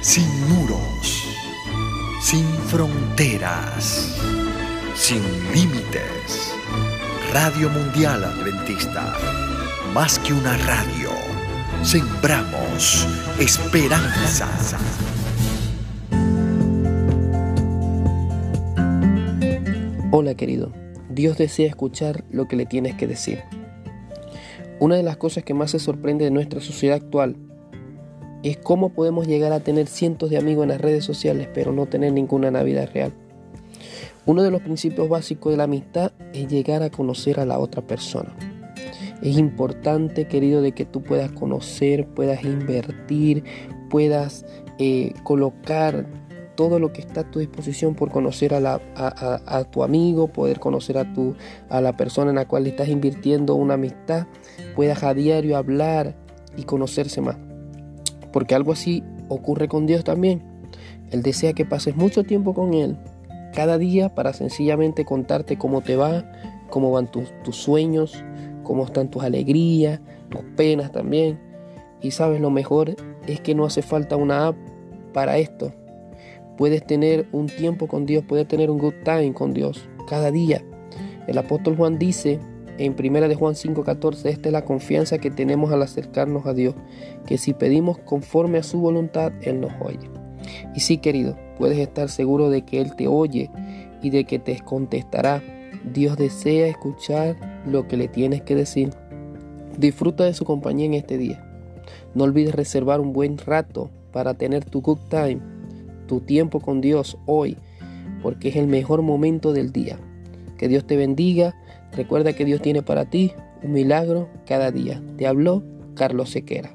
sin muros, sin fronteras, sin límites. Radio Mundial Adventista, más que una radio, sembramos esperanza. Hola querido, Dios desea escuchar lo que le tienes que decir. Una de las cosas que más se sorprende de nuestra sociedad actual es cómo podemos llegar a tener cientos de amigos en las redes sociales pero no tener ninguna Navidad real. Uno de los principios básicos de la amistad es llegar a conocer a la otra persona. Es importante, querido, de que tú puedas conocer, puedas invertir, puedas eh, colocar todo lo que está a tu disposición por conocer a, a, tu amigo, poder conocer a, tu, a la persona en la cual estás invirtiendo una amistad, puedas a diario hablar y conocerse más. Porque algo así ocurre con Dios también. Él desea que pases mucho tiempo con Él, cada día, para sencillamente contarte cómo te va, cómo van tus, sueños, cómo están tus alegrías, tus penas también. Y sabes, lo mejor es que no hace falta una app para esto. Puedes tener un tiempo con Dios, puedes tener un good time con Dios cada día. El apóstol Juan dice en 1 de Juan 5:14, esta es la confianza que tenemos al acercarnos a Dios, que si pedimos conforme a su voluntad, Él nos oye. Y sí, querido, puedes estar seguro de que Él te oye y de que te contestará. Dios desea escuchar lo que le tienes que decir. Disfruta de su compañía en este día. No olvides reservar un buen rato para tener tu good time, tu tiempo con Dios hoy, porque es el mejor momento del día. Que Dios te bendiga Recuerda que Dios tiene para ti un milagro cada día. Te habló Carlos Sequera.